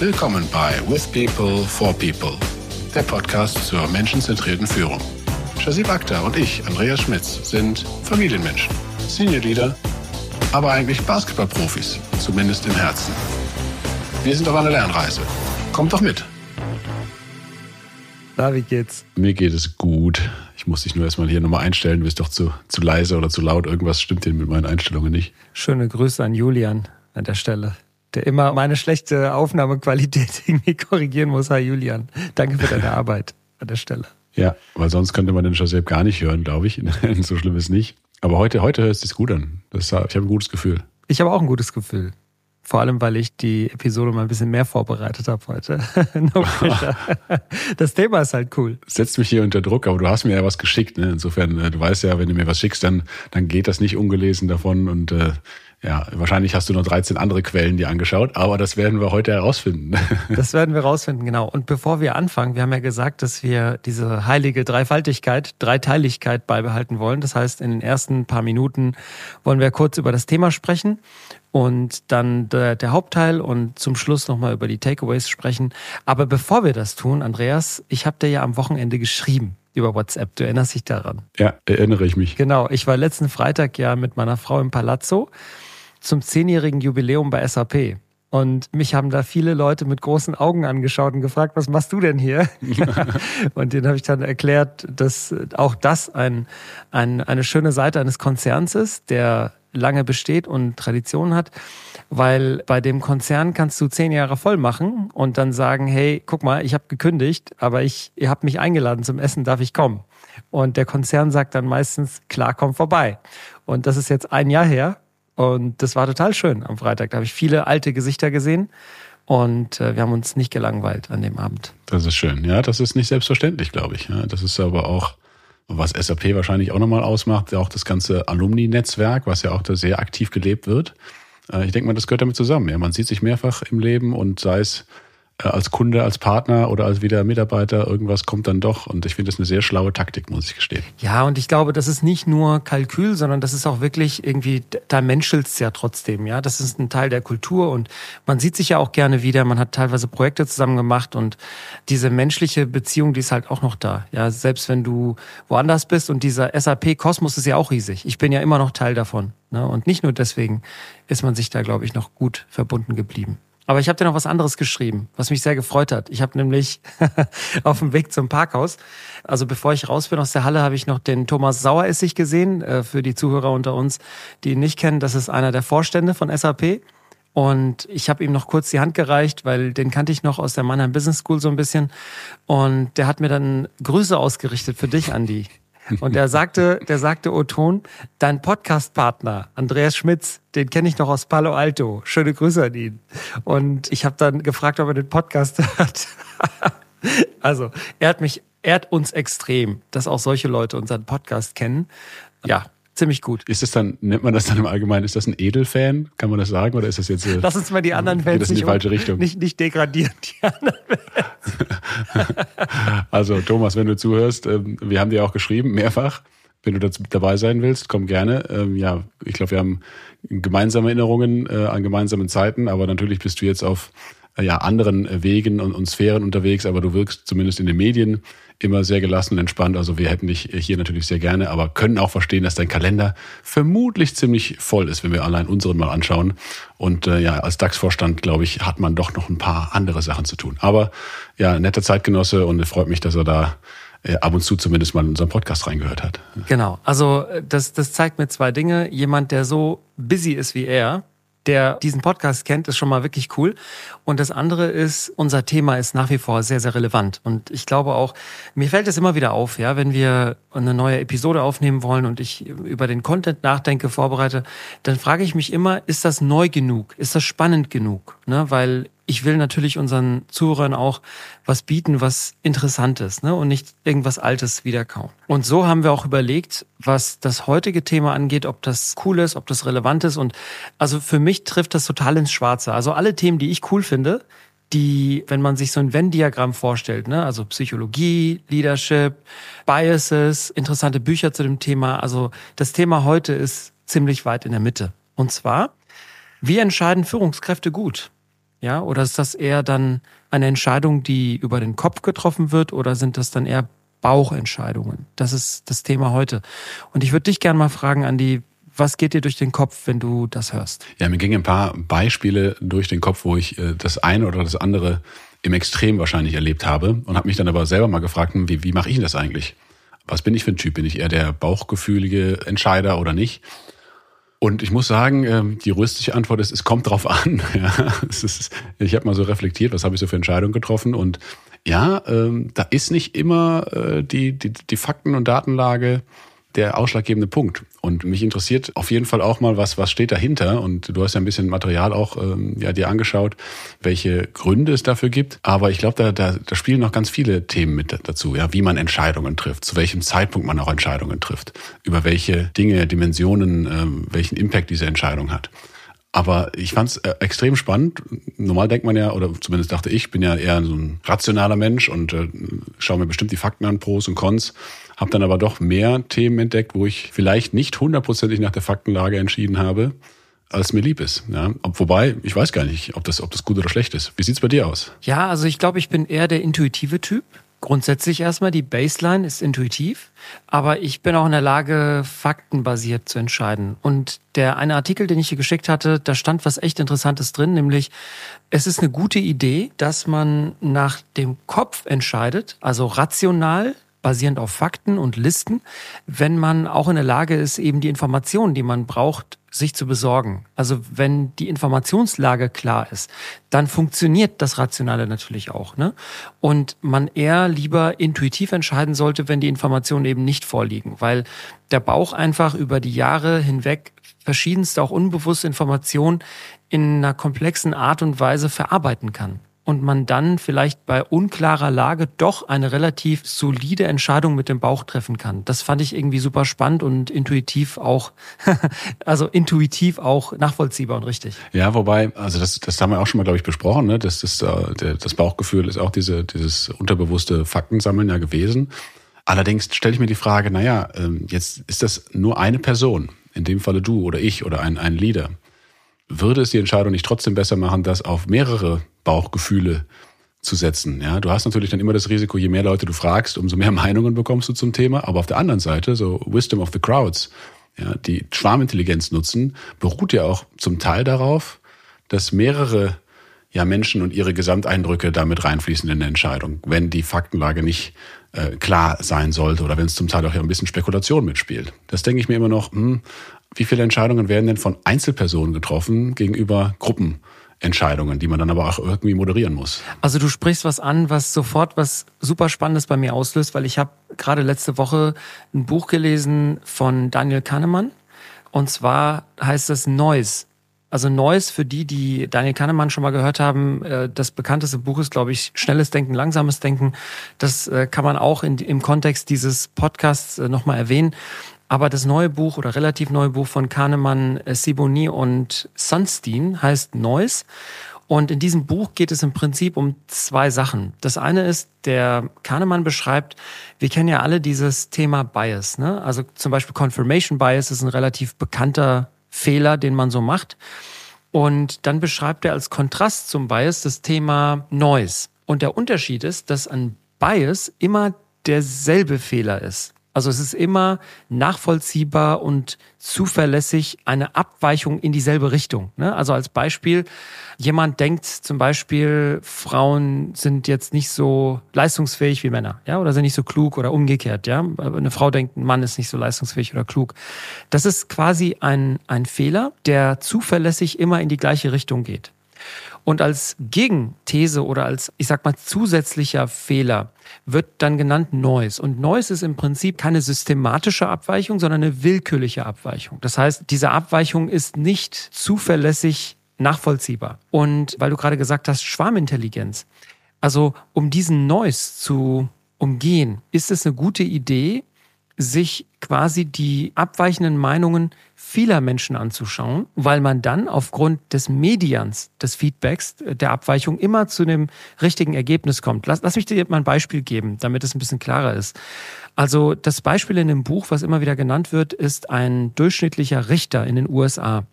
Willkommen bei With People for People, der Podcast zur menschenzentrierten Führung. Shazib Akhtar und ich, Andreas Schmitz, sind Familienmenschen, Senior Leader, aber eigentlich Basketballprofis, zumindest im Herzen. Wir sind auf einer Lernreise. Kommt doch mit. Na, wie geht's? Mir geht es gut. Ich muss dich nur erstmal hier nochmal einstellen. Du bist doch zu, zu leise oder zu laut. Irgendwas stimmt hier mit meinen Einstellungen nicht. Schöne Grüße an Julian an der Stelle, der immer meine schlechte Aufnahmequalität irgendwie korrigieren muss. Hi Julian, danke für deine Arbeit an der Stelle. Ja, weil sonst könnte man den Josep gar nicht hören, glaube ich. so schlimm ist nicht. Aber heute, heute hört es sich gut an. Das, ich habe ein gutes Gefühl. Ich habe auch ein gutes Gefühl. Vor allem, weil ich die Episode mal ein bisschen mehr vorbereitet habe heute. no das Thema ist halt cool. Setzt mich hier unter Druck, aber du hast mir ja was geschickt. Ne? Insofern, äh, du weißt ja, wenn du mir was schickst, dann, dann geht das nicht ungelesen davon. Und äh, ja, wahrscheinlich hast du noch 13 andere Quellen dir angeschaut, aber das werden wir heute herausfinden. das werden wir herausfinden, genau. Und bevor wir anfangen, wir haben ja gesagt, dass wir diese heilige Dreifaltigkeit, Dreiteiligkeit beibehalten wollen. Das heißt, in den ersten paar Minuten wollen wir kurz über das Thema sprechen und dann der, der Hauptteil und zum Schluss nochmal über die Takeaways sprechen. Aber bevor wir das tun, Andreas, ich habe dir ja am Wochenende geschrieben über WhatsApp. Du erinnerst dich daran? Ja, erinnere ich mich. Genau, ich war letzten Freitag ja mit meiner Frau im Palazzo zum zehnjährigen Jubiläum bei SAP. Und mich haben da viele Leute mit großen Augen angeschaut und gefragt, was machst du denn hier? und denen habe ich dann erklärt, dass auch das ein, ein, eine schöne Seite eines Konzerns ist, der lange besteht und Tradition hat, weil bei dem Konzern kannst du zehn Jahre voll machen und dann sagen, hey, guck mal, ich habe gekündigt, aber ich, ihr habt mich eingeladen zum Essen, darf ich kommen? Und der Konzern sagt dann meistens, klar, komm vorbei. Und das ist jetzt ein Jahr her und das war total schön am Freitag. Da habe ich viele alte Gesichter gesehen und äh, wir haben uns nicht gelangweilt an dem Abend. Das ist schön. Ja, das ist nicht selbstverständlich, glaube ich. Das ist aber auch, was SAP wahrscheinlich auch nochmal ausmacht, auch das ganze Alumni-Netzwerk, was ja auch da sehr aktiv gelebt wird. Äh, ich denke mal, das gehört damit zusammen. Ja, man sieht sich mehrfach im Leben und sei es als Kunde, als Partner oder als wieder Mitarbeiter, irgendwas kommt dann doch. Und ich finde das eine sehr schlaue Taktik, muss ich gestehen. Ja, und ich glaube, das ist nicht nur Kalkül, sondern das ist auch wirklich irgendwie, da menschelt's ja trotzdem, ja. Das ist ein Teil der Kultur und man sieht sich ja auch gerne wieder. Man hat teilweise Projekte zusammen gemacht und diese menschliche Beziehung, die ist halt auch noch da. Ja, selbst wenn du woanders bist und dieser SAP-Kosmos ist ja auch riesig. Ich bin ja immer noch Teil davon. Ne? Und nicht nur deswegen ist man sich da, glaube ich, noch gut verbunden geblieben. Aber ich habe dir noch was anderes geschrieben, was mich sehr gefreut hat. Ich habe nämlich auf dem Weg zum Parkhaus, also bevor ich raus bin aus der Halle, habe ich noch den Thomas Saueressig gesehen, äh, für die Zuhörer unter uns, die ihn nicht kennen. Das ist einer der Vorstände von SAP. Und ich habe ihm noch kurz die Hand gereicht, weil den kannte ich noch aus der Mannheim Business School so ein bisschen. Und der hat mir dann Grüße ausgerichtet für dich, Andi. Und der sagte, der sagte Oton, dein Podcast-Partner, Andreas Schmitz, den kenne ich noch aus Palo Alto. Schöne Grüße an ihn. Und ich habe dann gefragt, ob er den Podcast hört. also, er hat mich, er hat uns extrem, dass auch solche Leute unseren Podcast kennen. Ja, ziemlich gut. Ist das dann, nennt man das dann im Allgemeinen, ist das ein Edelfan? Kann man das sagen? Oder ist das jetzt. Lass uns mal die anderen Fans das in die falsche Richtung. Nicht, nicht degradieren, die anderen Fans. also, Thomas, wenn du zuhörst, ähm, wir haben dir auch geschrieben, mehrfach. Wenn du dabei sein willst, komm gerne. Ähm, ja, ich glaube, wir haben gemeinsame Erinnerungen äh, an gemeinsamen Zeiten, aber natürlich bist du jetzt auf äh, ja, anderen Wegen und, und Sphären unterwegs, aber du wirkst zumindest in den Medien immer sehr gelassen und entspannt. Also wir hätten dich hier natürlich sehr gerne, aber können auch verstehen, dass dein Kalender vermutlich ziemlich voll ist, wenn wir allein unseren mal anschauen. Und äh, ja, als DAX-Vorstand, glaube ich, hat man doch noch ein paar andere Sachen zu tun. Aber ja, netter Zeitgenosse und es freut mich, dass er da äh, ab und zu zumindest mal in unseren Podcast reingehört hat. Genau, also das, das zeigt mir zwei Dinge. Jemand, der so busy ist wie er, der diesen Podcast kennt, ist schon mal wirklich cool. Und das andere ist, unser Thema ist nach wie vor sehr, sehr relevant. Und ich glaube auch, mir fällt es immer wieder auf, ja, wenn wir eine neue Episode aufnehmen wollen und ich über den Content nachdenke, vorbereite, dann frage ich mich immer, ist das neu genug? Ist das spannend genug? Ne? Weil ich will natürlich unseren Zuhörern auch was bieten, was interessant ist ne? und nicht irgendwas Altes wiederkauen. Und so haben wir auch überlegt, was das heutige Thema angeht, ob das cool ist, ob das relevant ist. Und also für mich trifft das total ins Schwarze. Also alle Themen, die ich cool finde, die, wenn man sich so ein Venn-Diagramm vorstellt, ne, also Psychologie, Leadership, Biases, interessante Bücher zu dem Thema. Also das Thema heute ist ziemlich weit in der Mitte. Und zwar, wie entscheiden Führungskräfte gut? Ja, oder ist das eher dann eine Entscheidung, die über den Kopf getroffen wird, oder sind das dann eher Bauchentscheidungen? Das ist das Thema heute. Und ich würde dich gerne mal fragen, Andi, was geht dir durch den Kopf, wenn du das hörst? Ja, mir gingen ein paar Beispiele durch den Kopf, wo ich äh, das eine oder das andere im Extrem wahrscheinlich erlebt habe und habe mich dann aber selber mal gefragt, hm, wie, wie mache ich denn das eigentlich? Was bin ich für ein Typ? Bin ich eher der bauchgefühlige Entscheider oder nicht? Und ich muss sagen, ähm, die rüstige Antwort ist, es kommt drauf an. Ja, ist, ich habe mal so reflektiert, was habe ich so für Entscheidungen getroffen und ja, ähm, da ist nicht immer äh, die, die, die Fakten- und Datenlage der ausschlaggebende Punkt. Und mich interessiert auf jeden Fall auch mal, was, was steht dahinter. Und du hast ja ein bisschen Material auch ähm, ja, dir angeschaut, welche Gründe es dafür gibt. Aber ich glaube, da, da, da spielen noch ganz viele Themen mit dazu, ja, wie man Entscheidungen trifft, zu welchem Zeitpunkt man auch Entscheidungen trifft, über welche Dinge, Dimensionen, ähm, welchen Impact diese Entscheidung hat. Aber ich fand es äh, extrem spannend. Normal denkt man ja, oder zumindest dachte ich, bin ja eher so ein rationaler Mensch und äh, schaue mir bestimmt die Fakten an, Pros und Cons. Habe dann aber doch mehr Themen entdeckt, wo ich vielleicht nicht hundertprozentig nach der Faktenlage entschieden habe, als mir lieb ist. Ja, wobei, ich weiß gar nicht, ob das, ob das gut oder schlecht ist. Wie sieht's bei dir aus? Ja, also ich glaube, ich bin eher der intuitive Typ. Grundsätzlich erstmal, die Baseline ist intuitiv, aber ich bin auch in der Lage, faktenbasiert zu entscheiden. Und der eine Artikel, den ich hier geschickt hatte, da stand was echt Interessantes drin, nämlich es ist eine gute Idee, dass man nach dem Kopf entscheidet, also rational basierend auf Fakten und Listen, wenn man auch in der Lage ist, eben die Informationen, die man braucht, sich zu besorgen. Also wenn die Informationslage klar ist, dann funktioniert das Rationale natürlich auch. Ne? Und man eher lieber intuitiv entscheiden sollte, wenn die Informationen eben nicht vorliegen, weil der Bauch einfach über die Jahre hinweg verschiedenste, auch unbewusste Informationen in einer komplexen Art und Weise verarbeiten kann und man dann vielleicht bei unklarer Lage doch eine relativ solide Entscheidung mit dem Bauch treffen kann. Das fand ich irgendwie super spannend und intuitiv auch, also intuitiv auch nachvollziehbar und richtig. Ja, wobei, also das, das haben wir auch schon mal, glaube ich, besprochen, ne? Das, das, äh, das Bauchgefühl ist auch diese, dieses unterbewusste Faktensammeln ja gewesen. Allerdings stelle ich mir die Frage, naja, ähm, jetzt ist das nur eine Person, in dem Falle du oder ich oder ein, ein Leader. Würde es die Entscheidung nicht trotzdem besser machen, das auf mehrere Bauchgefühle zu setzen. Ja, du hast natürlich dann immer das Risiko, je mehr Leute du fragst, umso mehr Meinungen bekommst du zum Thema. Aber auf der anderen Seite, so Wisdom of the Crowds, ja, die Schwarmintelligenz nutzen, beruht ja auch zum Teil darauf, dass mehrere ja, Menschen und ihre Gesamteindrücke damit reinfließen in eine Entscheidung, wenn die Faktenlage nicht äh, klar sein sollte oder wenn es zum Teil auch ja ein bisschen Spekulation mitspielt. Das denke ich mir immer noch, hm, wie viele Entscheidungen werden denn von Einzelpersonen getroffen gegenüber Gruppen? Entscheidungen, die man dann aber auch irgendwie moderieren muss. Also du sprichst was an, was sofort was super Spannendes bei mir auslöst, weil ich habe gerade letzte Woche ein Buch gelesen von Daniel Kahnemann und zwar heißt es Noise. Also Noise für die, die Daniel Kahnemann schon mal gehört haben, äh, das bekannteste Buch ist, glaube ich, Schnelles Denken, Langsames Denken. Das äh, kann man auch in, im Kontext dieses Podcasts äh, nochmal erwähnen. Aber das neue Buch oder relativ neue Buch von Kahnemann, äh, Siboni und Sunstein heißt Noise. Und in diesem Buch geht es im Prinzip um zwei Sachen. Das eine ist, der Kahnemann beschreibt, wir kennen ja alle dieses Thema Bias. Ne? Also zum Beispiel Confirmation Bias ist ein relativ bekannter Fehler, den man so macht. Und dann beschreibt er als Kontrast zum Bias das Thema Noise. Und der Unterschied ist, dass ein Bias immer derselbe Fehler ist. Also es ist immer nachvollziehbar und zuverlässig eine Abweichung in dieselbe Richtung. Ne? Also als Beispiel, jemand denkt zum Beispiel, Frauen sind jetzt nicht so leistungsfähig wie Männer, ja, oder sind nicht so klug oder umgekehrt, ja. Eine Frau denkt, ein Mann ist nicht so leistungsfähig oder klug. Das ist quasi ein, ein Fehler, der zuverlässig immer in die gleiche Richtung geht. Und als Gegenthese oder als, ich sag mal, zusätzlicher Fehler wird dann genannt Noise. Und Noise ist im Prinzip keine systematische Abweichung, sondern eine willkürliche Abweichung. Das heißt, diese Abweichung ist nicht zuverlässig nachvollziehbar. Und weil du gerade gesagt hast, Schwarmintelligenz. Also, um diesen Noise zu umgehen, ist es eine gute Idee, sich quasi die abweichenden Meinungen vieler Menschen anzuschauen, weil man dann aufgrund des Medians, des Feedbacks, der Abweichung immer zu dem richtigen Ergebnis kommt. Lass, lass mich dir mal ein Beispiel geben, damit es ein bisschen klarer ist. Also das Beispiel in dem Buch, was immer wieder genannt wird, ist ein durchschnittlicher Richter in den USA.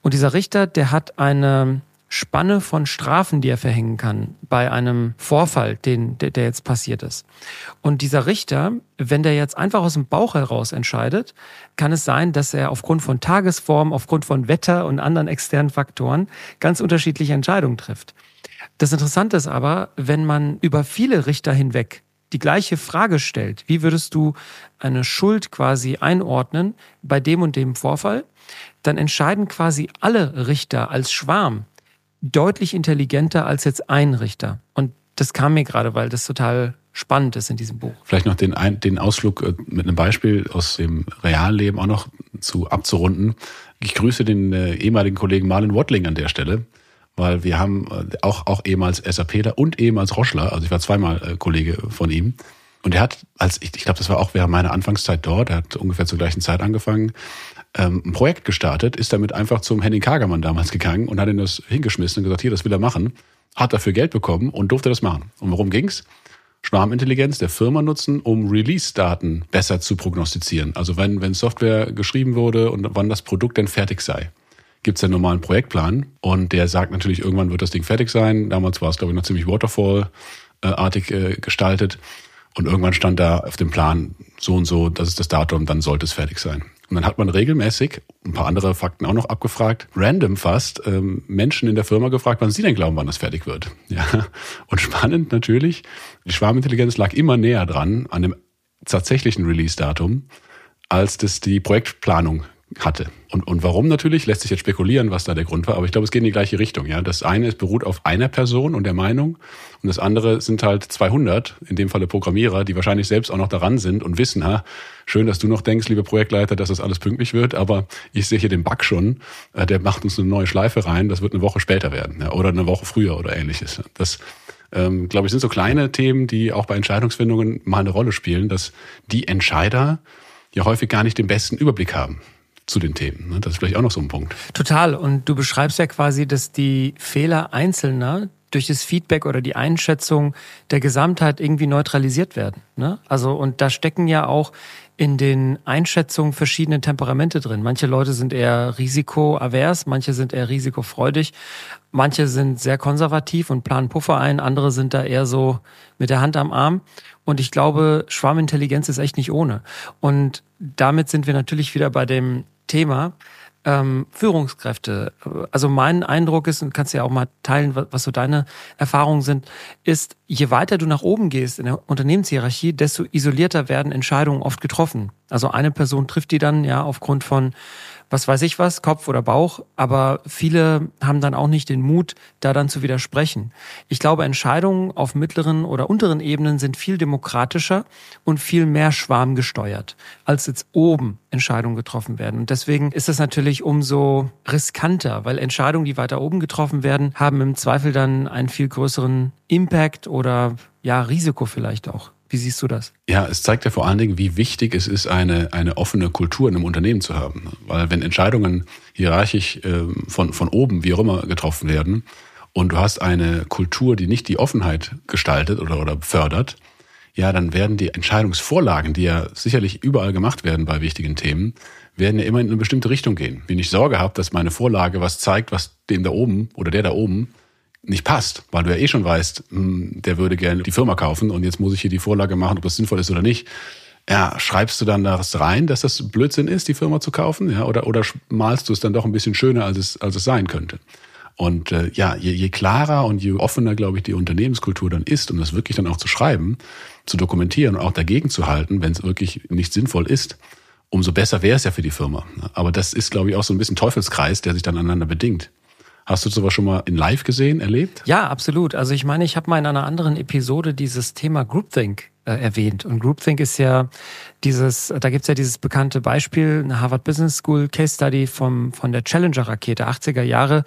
Und dieser Richter, der hat eine Spanne von Strafen, die er verhängen kann bei einem Vorfall, den, der, der jetzt passiert ist. Und dieser Richter, wenn der jetzt einfach aus dem Bauch heraus entscheidet, kann es sein, dass er aufgrund von Tagesform, aufgrund von Wetter und anderen externen Faktoren ganz unterschiedliche Entscheidungen trifft. Das Interessante ist aber, wenn man über viele Richter hinweg die gleiche Frage stellt, wie würdest du eine Schuld quasi einordnen bei dem und dem Vorfall, dann entscheiden quasi alle Richter als Schwarm deutlich intelligenter als jetzt ein Richter. Und das kam mir gerade, weil das total spannend ist in diesem Buch. Vielleicht noch den, ein, den Ausflug äh, mit einem Beispiel aus dem Realleben auch noch zu abzurunden. Ich grüße den äh, ehemaligen Kollegen Marlon Wattling an der Stelle, weil wir haben äh, auch, auch ehemals SAPler und ehemals Roschler, also ich war zweimal äh, Kollege von ihm. Und er hat, als ich, ich glaube, das war auch während meiner Anfangszeit dort, er hat ungefähr zur gleichen Zeit angefangen, ähm, ein Projekt gestartet, ist damit einfach zum Henning Kagermann damals gegangen und hat ihn das hingeschmissen und gesagt, hier, das will er machen. Hat dafür Geld bekommen und durfte das machen. Und worum ging's? Schwarmintelligenz der Firma nutzen, um Release-Daten besser zu prognostizieren. Also wenn, wenn Software geschrieben wurde und wann das Produkt denn fertig sei. Gibt es einen normalen Projektplan und der sagt natürlich, irgendwann wird das Ding fertig sein. Damals war es, glaube ich, noch ziemlich Waterfall-artig äh, gestaltet. Und irgendwann stand da auf dem Plan so und so, das ist das Datum, dann sollte es fertig sein. Und dann hat man regelmäßig, ein paar andere Fakten auch noch abgefragt, random fast, ähm, Menschen in der Firma gefragt, wann sie denn glauben, wann das fertig wird. Ja. Und spannend natürlich, die Schwarmintelligenz lag immer näher dran an dem tatsächlichen Release-Datum, als das die Projektplanung hatte. Und, und warum natürlich, lässt sich jetzt spekulieren, was da der Grund war, aber ich glaube, es geht in die gleiche Richtung. Ja, Das eine ist, beruht auf einer Person und der Meinung und das andere sind halt 200, in dem Falle Programmierer, die wahrscheinlich selbst auch noch daran sind und wissen, ha, schön, dass du noch denkst, liebe Projektleiter, dass das alles pünktlich wird, aber ich sehe hier den Bug schon, äh, der macht uns eine neue Schleife rein, das wird eine Woche später werden oder eine Woche früher oder ähnliches. Das ähm, glaube ich, sind so kleine Themen, die auch bei Entscheidungsfindungen mal eine Rolle spielen, dass die Entscheider ja häufig gar nicht den besten Überblick haben zu den Themen. Ne? Das ist vielleicht auch noch so ein Punkt. Total. Und du beschreibst ja quasi, dass die Fehler Einzelner durch das Feedback oder die Einschätzung der Gesamtheit irgendwie neutralisiert werden. Ne? Also, und da stecken ja auch in den Einschätzungen verschiedene Temperamente drin. Manche Leute sind eher risikoavers, manche sind eher risikofreudig, manche sind sehr konservativ und planen Puffer ein, andere sind da eher so mit der Hand am Arm. Und ich glaube, Schwarmintelligenz ist echt nicht ohne. Und damit sind wir natürlich wieder bei dem Thema, ähm, Führungskräfte. Also mein Eindruck ist, und kannst ja auch mal teilen, was so deine Erfahrungen sind, ist, je weiter du nach oben gehst in der Unternehmenshierarchie, desto isolierter werden Entscheidungen oft getroffen. Also eine Person trifft die dann ja aufgrund von was weiß ich was, Kopf oder Bauch, aber viele haben dann auch nicht den Mut, da dann zu widersprechen. Ich glaube, Entscheidungen auf mittleren oder unteren Ebenen sind viel demokratischer und viel mehr schwarmgesteuert, als jetzt oben Entscheidungen getroffen werden. Und deswegen ist es natürlich umso riskanter, weil Entscheidungen, die weiter oben getroffen werden, haben im Zweifel dann einen viel größeren Impact oder ja, Risiko vielleicht auch. Wie siehst du das? Ja, es zeigt ja vor allen Dingen, wie wichtig es ist, eine, eine offene Kultur in einem Unternehmen zu haben. Weil wenn Entscheidungen hierarchisch äh, von, von oben, wie auch immer, getroffen werden und du hast eine Kultur, die nicht die Offenheit gestaltet oder, oder fördert, ja, dann werden die Entscheidungsvorlagen, die ja sicherlich überall gemacht werden bei wichtigen Themen, werden ja immer in eine bestimmte Richtung gehen. Wenn ich Sorge habe, dass meine Vorlage was zeigt, was dem da oben oder der da oben nicht passt, weil du ja eh schon weißt, hm, der würde gerne die Firma kaufen und jetzt muss ich hier die Vorlage machen, ob das sinnvoll ist oder nicht, ja, schreibst du dann das rein, dass das Blödsinn ist, die Firma zu kaufen, ja, oder, oder malst du es dann doch ein bisschen schöner, als es, als es sein könnte? Und äh, ja, je, je klarer und je offener, glaube ich, die Unternehmenskultur dann ist, um das wirklich dann auch zu schreiben, zu dokumentieren und auch dagegen zu halten, wenn es wirklich nicht sinnvoll ist, umso besser wäre es ja für die Firma. Aber das ist, glaube ich, auch so ein bisschen Teufelskreis, der sich dann aneinander bedingt. Hast du sowas schon mal in Live gesehen, erlebt? Ja, absolut. Also ich meine, ich habe mal in einer anderen Episode dieses Thema Groupthink äh, erwähnt. Und Groupthink ist ja dieses, da gibt's ja dieses bekannte Beispiel, eine Harvard Business School Case Study vom, von der Challenger-Rakete 80er Jahre.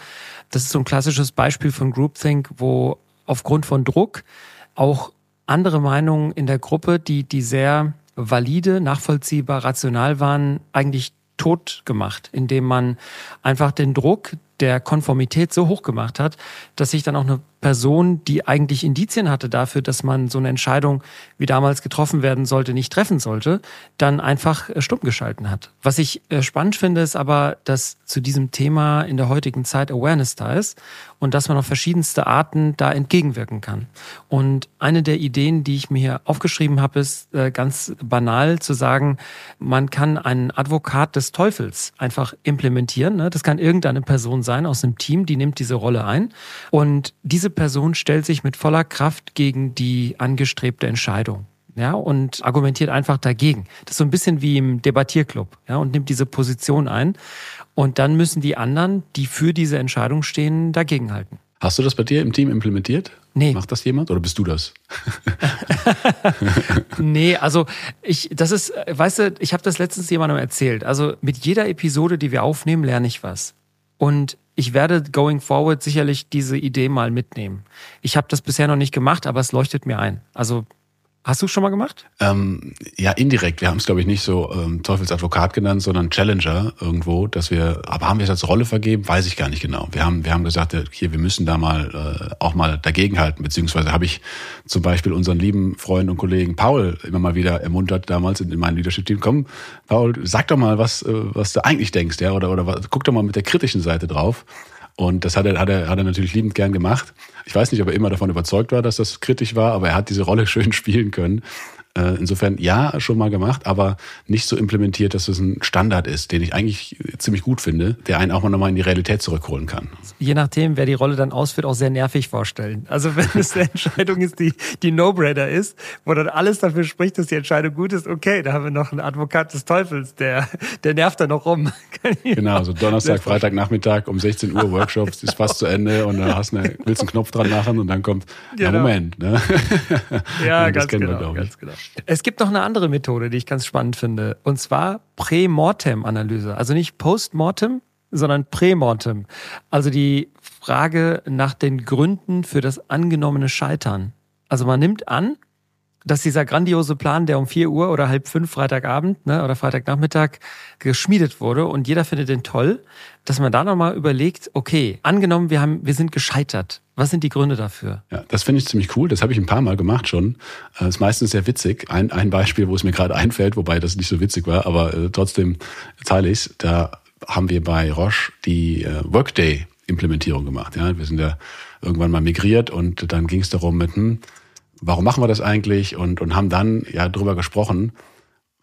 Das ist so ein klassisches Beispiel von Groupthink, wo aufgrund von Druck auch andere Meinungen in der Gruppe, die, die sehr valide, nachvollziehbar, rational waren, eigentlich tot gemacht, indem man einfach den Druck der Konformität so hoch gemacht hat, dass sich dann auch eine Person, die eigentlich Indizien hatte dafür, dass man so eine Entscheidung wie damals getroffen werden sollte, nicht treffen sollte, dann einfach äh, stumm geschalten hat. Was ich äh, spannend finde, ist aber, dass zu diesem Thema in der heutigen Zeit Awareness da ist und dass man auf verschiedenste Arten da entgegenwirken kann. Und eine der Ideen, die ich mir hier aufgeschrieben habe, ist äh, ganz banal zu sagen, man kann einen Advokat des Teufels einfach implementieren. Ne? Das kann irgendeine Person sein aus einem Team, die nimmt diese Rolle ein und diese Person stellt sich mit voller Kraft gegen die angestrebte Entscheidung. Ja, und argumentiert einfach dagegen. Das ist so ein bisschen wie im Debattierclub, ja, und nimmt diese Position ein. Und dann müssen die anderen, die für diese Entscheidung stehen, dagegenhalten. Hast du das bei dir im Team implementiert? Nee. Macht das jemand oder bist du das? nee, also ich, das ist, weißt du, ich habe das letztens jemandem erzählt. Also mit jeder Episode, die wir aufnehmen, lerne ich was. Und ich werde going forward sicherlich diese Idee mal mitnehmen. Ich habe das bisher noch nicht gemacht, aber es leuchtet mir ein. Also Hast du schon mal gemacht? Ähm, ja, indirekt. Wir haben es, glaube ich, nicht so ähm, Teufelsadvokat genannt, sondern Challenger irgendwo, dass wir, aber haben wir es als Rolle vergeben? Weiß ich gar nicht genau. Wir haben, wir haben gesagt, hier, wir müssen da mal äh, auch mal dagegenhalten, beziehungsweise habe ich zum Beispiel unseren lieben Freund und Kollegen Paul immer mal wieder ermuntert, damals in, in meinem Leadership-Team, komm, Paul, sag doch mal, was, äh, was du eigentlich denkst, ja, oder, oder guck doch mal mit der kritischen Seite drauf. Und das hat er, hat er, hat er natürlich liebend gern gemacht. Ich weiß nicht, ob er immer davon überzeugt war, dass das kritisch war, aber er hat diese Rolle schön spielen können. Äh, insofern ja, schon mal gemacht, aber nicht so implementiert, dass es ein Standard ist, den ich eigentlich ziemlich gut finde, der einen auch mal nochmal in die Realität zurückholen kann. Je nachdem, wer die Rolle dann ausführt, auch sehr nervig vorstellen. Also wenn es eine Entscheidung ist, die, die No-Brainer ist, wo dann alles dafür spricht, dass die Entscheidung gut ist, okay, da haben wir noch einen Advokat des Teufels, der, der nervt da noch rum. genau, so Donnerstag, Freitag, Nachmittag um 16 Uhr Workshops, ist fast zu Ende und dann hast eine, willst einen Knopf dran machen und dann kommt, genau. ja Moment. Ne? Ja, ja ganz, genau, ganz genau. Es gibt noch eine andere Methode, die ich ganz spannend finde. Und zwar Prämortem-Analyse. Also nicht Postmortem, sondern Prämortem. Also die Frage nach den Gründen für das angenommene Scheitern. Also man nimmt an, dass dieser grandiose Plan, der um vier Uhr oder halb fünf Freitagabend ne, oder Freitagnachmittag geschmiedet wurde und jeder findet den toll, dass man da nochmal überlegt, okay, angenommen, wir haben, wir sind gescheitert. Was sind die Gründe dafür? Ja, das finde ich ziemlich cool. Das habe ich ein paar Mal gemacht schon. Das äh, ist meistens sehr witzig. Ein, ein Beispiel, wo es mir gerade einfällt, wobei das nicht so witzig war, aber äh, trotzdem teile ich es. Da haben wir bei Roche die äh, Workday-Implementierung gemacht. Ja, wir sind ja irgendwann mal migriert und dann ging es darum mit, hm, warum machen wir das eigentlich? Und, und haben dann ja drüber gesprochen,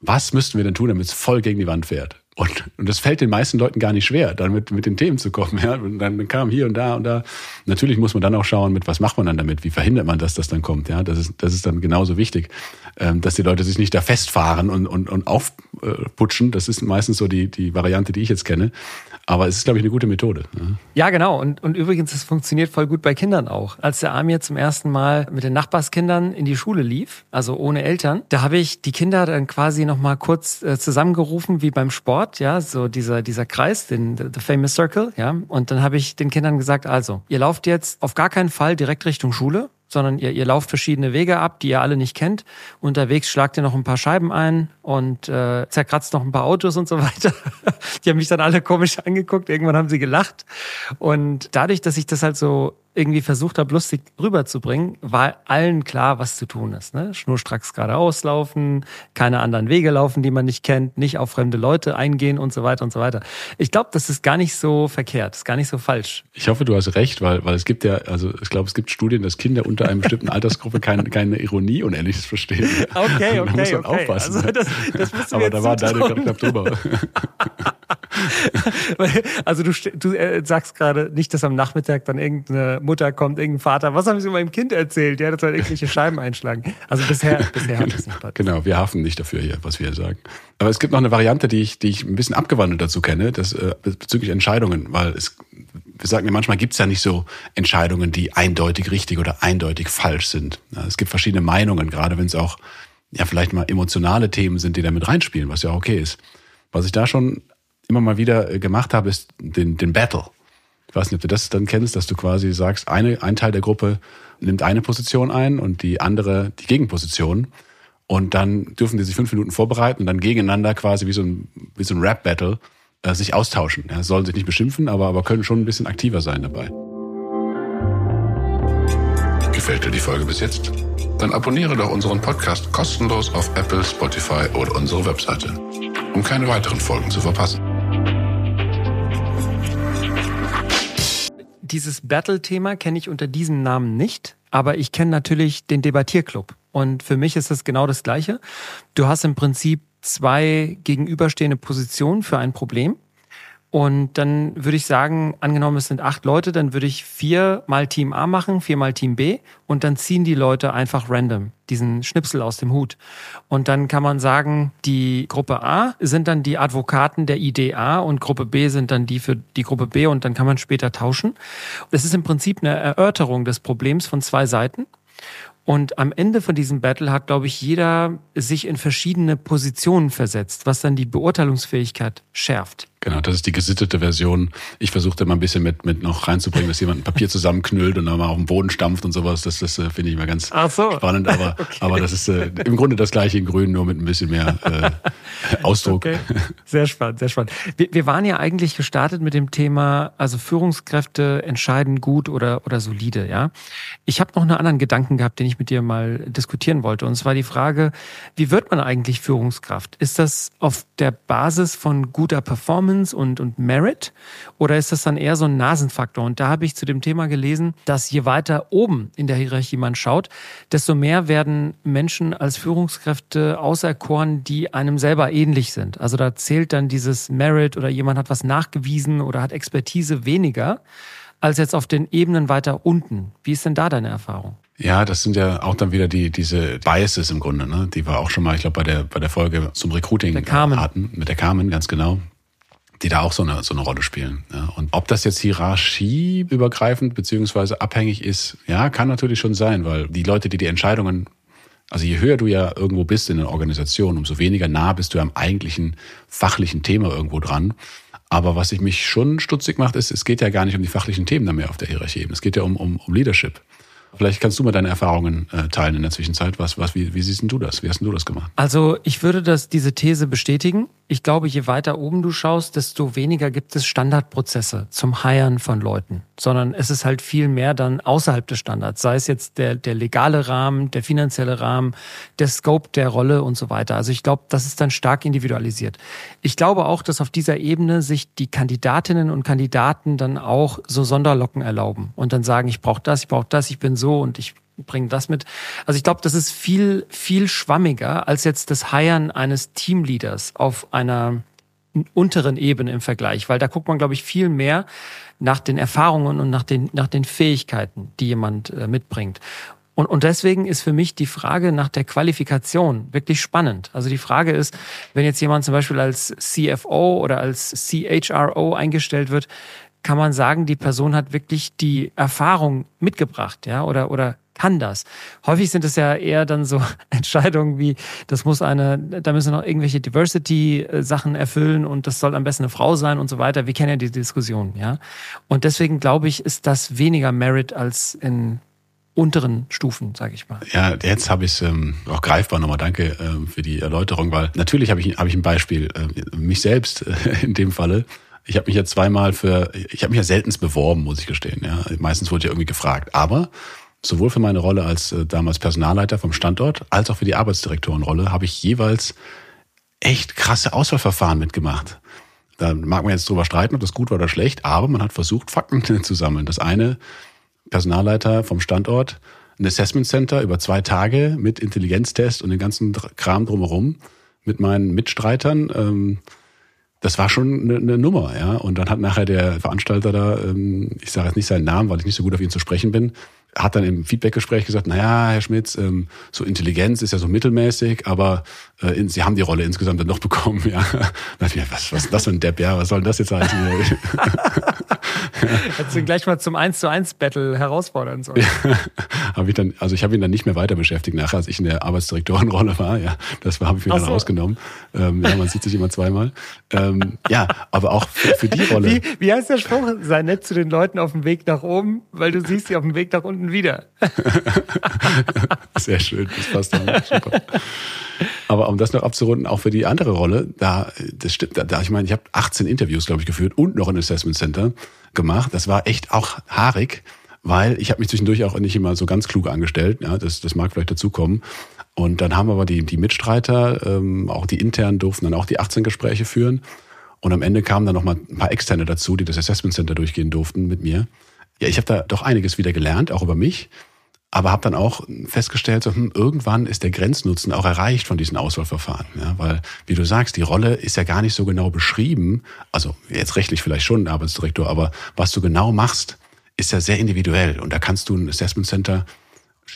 was müssten wir denn tun, damit es voll gegen die Wand fährt? Und, und das fällt den meisten Leuten gar nicht schwer, dann mit, mit den Themen zu kommen. Ja? Und dann kam hier und da und da. Natürlich muss man dann auch schauen, mit was macht man dann damit? Wie verhindert man, dass das dann kommt? Ja, das ist, das ist dann genauso wichtig, ähm, dass die Leute sich nicht da festfahren und, und, und aufputschen. Das ist meistens so die, die Variante, die ich jetzt kenne. Aber es ist, glaube ich, eine gute Methode. Ja, ja genau. Und, und übrigens, es funktioniert voll gut bei Kindern auch. Als der Amir zum ersten Mal mit den Nachbarskindern in die Schule lief, also ohne Eltern, da habe ich die Kinder dann quasi nochmal kurz äh, zusammengerufen, wie beim Sport, ja, so dieser, dieser Kreis, den the Famous Circle, ja. Und dann habe ich den Kindern gesagt, also, ihr lauft jetzt auf gar keinen Fall direkt Richtung Schule, sondern ihr, ihr lauft verschiedene Wege ab, die ihr alle nicht kennt. Unterwegs schlagt ihr noch ein paar Scheiben ein und äh, zerkratzt noch ein paar Autos und so weiter. die haben mich dann alle komisch angeguckt. Irgendwann haben sie gelacht. Und dadurch, dass ich das halt so irgendwie versucht habe, lustig rüberzubringen, war allen klar, was zu tun ist. Ne? Schnurstracks geradeaus laufen, keine anderen Wege laufen, die man nicht kennt, nicht auf fremde Leute eingehen und so weiter und so weiter. Ich glaube, das ist gar nicht so verkehrt, ist gar nicht so falsch. Ich hoffe, du hast recht, weil, weil es gibt ja, also ich glaube, es gibt Studien, dass Kinder unter einer bestimmten Altersgruppe keine, keine Ironie und ähnliches verstehen. Okay, okay, da muss man okay. aufpassen. Also das, das musst du mir Aber da war deine gerade drüber. Also du, du äh, sagst gerade nicht, dass am Nachmittag dann irgendeine Mutter kommt, irgendein Vater. Was haben Sie meinem Kind erzählt? Ja, das soll irgendwelche Scheiben einschlagen. Also bisher, bisher hat es nicht passiert. Genau, wir haften nicht dafür hier, was wir hier sagen. Aber es gibt noch eine Variante, die ich, die ich ein bisschen abgewandelt dazu kenne, das, äh, bezüglich Entscheidungen, weil es, wir sagen ja manchmal gibt es ja nicht so Entscheidungen, die eindeutig richtig oder eindeutig falsch sind. Ja, es gibt verschiedene Meinungen, gerade wenn es auch ja vielleicht mal emotionale Themen sind, die da mit reinspielen, was ja auch okay ist. Was ich da schon immer mal wieder äh, gemacht habe, ist den, den Battle. Ich weiß nicht, ob du das dann kennst, dass du quasi sagst, eine, ein Teil der Gruppe nimmt eine Position ein und die andere die Gegenposition. Und dann dürfen die sich fünf Minuten vorbereiten und dann gegeneinander quasi wie so ein, wie so ein Rap-Battle äh, sich austauschen. Ja, sollen sich nicht beschimpfen, aber, aber können schon ein bisschen aktiver sein dabei. Gefällt dir die Folge bis jetzt? Dann abonniere doch unseren Podcast kostenlos auf Apple, Spotify oder unsere Webseite, um keine weiteren Folgen zu verpassen. Dieses Battle-Thema kenne ich unter diesem Namen nicht, aber ich kenne natürlich den Debattierclub. Und für mich ist das genau das Gleiche. Du hast im Prinzip zwei gegenüberstehende Positionen für ein Problem. Und dann würde ich sagen, angenommen es sind acht Leute, dann würde ich vier mal Team A machen, vier mal Team B und dann ziehen die Leute einfach random diesen Schnipsel aus dem Hut. Und dann kann man sagen, die Gruppe A sind dann die Advokaten der Idee A und Gruppe B sind dann die für die Gruppe B und dann kann man später tauschen. Es ist im Prinzip eine Erörterung des Problems von zwei Seiten. Und am Ende von diesem Battle hat, glaube ich, jeder sich in verschiedene Positionen versetzt, was dann die Beurteilungsfähigkeit schärft. Genau, das ist die gesittete Version. Ich versuchte mal ein bisschen mit, mit noch reinzubringen, dass jemand ein Papier zusammenknüllt und dann mal auf den Boden stampft und sowas. Das, das äh, finde ich immer ganz so. spannend. Aber, aber das ist äh, im Grunde das gleiche in Grün, nur mit ein bisschen mehr äh, Ausdruck. Okay. Sehr spannend, sehr spannend. Wir, wir waren ja eigentlich gestartet mit dem Thema, also Führungskräfte entscheiden gut oder, oder solide, ja. Ich habe noch einen anderen Gedanken gehabt, den ich mit dir mal diskutieren wollte. Und zwar die Frage, wie wird man eigentlich Führungskraft? Ist das auf der Basis von guter Performance und, und Merit? Oder ist das dann eher so ein Nasenfaktor? Und da habe ich zu dem Thema gelesen, dass je weiter oben in der Hierarchie man schaut, desto mehr werden Menschen als Führungskräfte auserkoren, die einem selber ähnlich sind. Also da zählt dann dieses Merit oder jemand hat was nachgewiesen oder hat Expertise weniger als jetzt auf den Ebenen weiter unten. Wie ist denn da deine Erfahrung? Ja, das sind ja auch dann wieder die diese Biases im Grunde, ne? Die wir auch schon mal, ich glaube, bei der bei der Folge zum Recruiting Der hatten, mit der Carmen, ganz genau, die da auch so eine so eine Rolle spielen. Ja? Und ob das jetzt hierarchieübergreifend beziehungsweise abhängig ist, ja, kann natürlich schon sein, weil die Leute, die die Entscheidungen also je höher du ja irgendwo bist in einer Organisation, umso weniger nah bist du am eigentlichen fachlichen Thema irgendwo dran. Aber was sich mich schon stutzig macht, ist, es geht ja gar nicht um die fachlichen Themen dann mehr auf der Hierarchie. Es geht ja um, um, um Leadership. Vielleicht kannst du mal deine Erfahrungen äh, teilen in der Zwischenzeit. Was, was, wie, wie siehst du das? Wie hast du das gemacht? Also ich würde das, diese These bestätigen. Ich glaube, je weiter oben du schaust, desto weniger gibt es Standardprozesse zum Hiren von Leuten, sondern es ist halt viel mehr dann außerhalb des Standards, sei es jetzt der, der legale Rahmen, der finanzielle Rahmen, der Scope der Rolle und so weiter. Also ich glaube, das ist dann stark individualisiert. Ich glaube auch, dass auf dieser Ebene sich die Kandidatinnen und Kandidaten dann auch so Sonderlocken erlauben und dann sagen, ich brauche das, ich brauche das, ich bin so und ich bringe das mit. Also ich glaube, das ist viel, viel schwammiger als jetzt das Hiren eines Teamleaders auf einer unteren Ebene im Vergleich, weil da guckt man, glaube ich, viel mehr nach den Erfahrungen und nach den, nach den Fähigkeiten, die jemand äh, mitbringt. Und, und deswegen ist für mich die Frage nach der Qualifikation wirklich spannend. Also die Frage ist, wenn jetzt jemand zum Beispiel als CFO oder als CHRO eingestellt wird, kann man sagen, die Person hat wirklich die Erfahrung mitgebracht, ja, oder, oder kann das. Häufig sind es ja eher dann so Entscheidungen wie, das muss eine, da müssen noch irgendwelche Diversity-Sachen erfüllen und das soll am besten eine Frau sein und so weiter. Wir kennen ja die Diskussion, ja. Und deswegen glaube ich, ist das weniger Merit als in unteren Stufen, sage ich mal. Ja, jetzt habe ich es ähm, auch greifbar nochmal. Danke ähm, für die Erläuterung, weil natürlich habe ich, hab ich ein Beispiel, äh, mich selbst äh, in dem Falle. Ich habe mich ja zweimal für, ich habe mich ja seltenst beworben, muss ich gestehen. Ja. Meistens wurde ja irgendwie gefragt. Aber sowohl für meine Rolle als äh, damals Personalleiter vom Standort, als auch für die Arbeitsdirektorenrolle habe ich jeweils echt krasse Auswahlverfahren mitgemacht. Da mag man jetzt drüber streiten, ob das gut war oder schlecht, aber man hat versucht, Fakten zu sammeln. Das eine, Personalleiter vom Standort, ein Assessment Center über zwei Tage mit Intelligenztest und den ganzen Kram drumherum mit meinen Mitstreitern. Ähm, das war schon eine, eine Nummer, ja. Und dann hat nachher der Veranstalter da, ähm, ich sage jetzt nicht seinen Namen, weil ich nicht so gut auf ihn zu sprechen bin, hat dann im Feedbackgespräch gesagt, naja, Herr Schmitz, ähm, so Intelligenz ist ja so mittelmäßig, aber äh, Sie haben die Rolle insgesamt dann noch bekommen. Ja. was, was ist das für ein Depp, ja, was soll denn das jetzt heißen? Hättest du gleich mal zum 1 zu 1 Battle herausfordern sollen. Ja, hab ich dann, also ich habe ihn dann nicht mehr weiter beschäftigt, nachher, als ich in der Arbeitsdirektorenrolle war. Ja, das habe ich mir dann so. rausgenommen. Ähm, ja, man sieht sich immer zweimal. Ähm, ja, aber auch für, für die Rolle. Wie, wie heißt der Spruch? Sei nett zu den Leuten auf dem Weg nach oben, weil du siehst sie auf dem Weg nach unten wieder. Sehr schön, das passt auch. Super. Aber um das noch abzurunden, auch für die andere Rolle, da, das stimmt, da, ich meine, ich habe 18 Interviews, glaube ich, geführt und noch ein Assessment Center gemacht. Das war echt auch haarig, weil ich habe mich zwischendurch auch nicht immer so ganz klug angestellt. Ja, das, das mag vielleicht dazukommen. Und dann haben aber die, die Mitstreiter, ähm, auch die internen durften dann auch die 18 Gespräche führen. Und am Ende kamen dann noch mal ein paar Externe dazu, die das Assessment Center durchgehen durften mit mir. Ja, ich habe da doch einiges wieder gelernt, auch über mich aber habe dann auch festgestellt, so, hm, irgendwann ist der Grenznutzen auch erreicht von diesen Auswahlverfahren. Ja, weil, wie du sagst, die Rolle ist ja gar nicht so genau beschrieben, also jetzt rechtlich vielleicht schon Arbeitsdirektor, aber was du genau machst, ist ja sehr individuell. Und da kannst du ein Assessment Center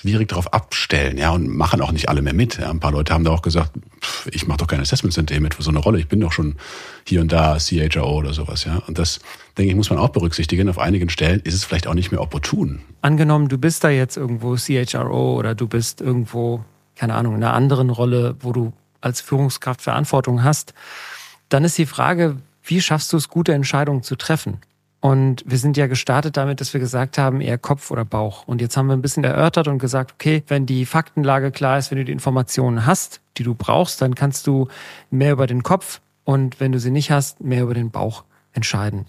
schwierig darauf abstellen, ja, und machen auch nicht alle mehr mit. Ja. Ein paar Leute haben da auch gesagt, pff, ich mache doch kein Assessment Center mit für so eine Rolle, ich bin doch schon hier und da CHRO oder sowas, ja. Und das, denke ich, muss man auch berücksichtigen. Auf einigen Stellen ist es vielleicht auch nicht mehr opportun. Angenommen, du bist da jetzt irgendwo CHRO oder du bist irgendwo, keine Ahnung, in einer anderen Rolle, wo du als Führungskraft Verantwortung hast, dann ist die Frage, wie schaffst du es, gute Entscheidungen zu treffen? Und wir sind ja gestartet damit, dass wir gesagt haben, eher Kopf oder Bauch. Und jetzt haben wir ein bisschen erörtert und gesagt, okay, wenn die Faktenlage klar ist, wenn du die Informationen hast, die du brauchst, dann kannst du mehr über den Kopf und wenn du sie nicht hast, mehr über den Bauch entscheiden.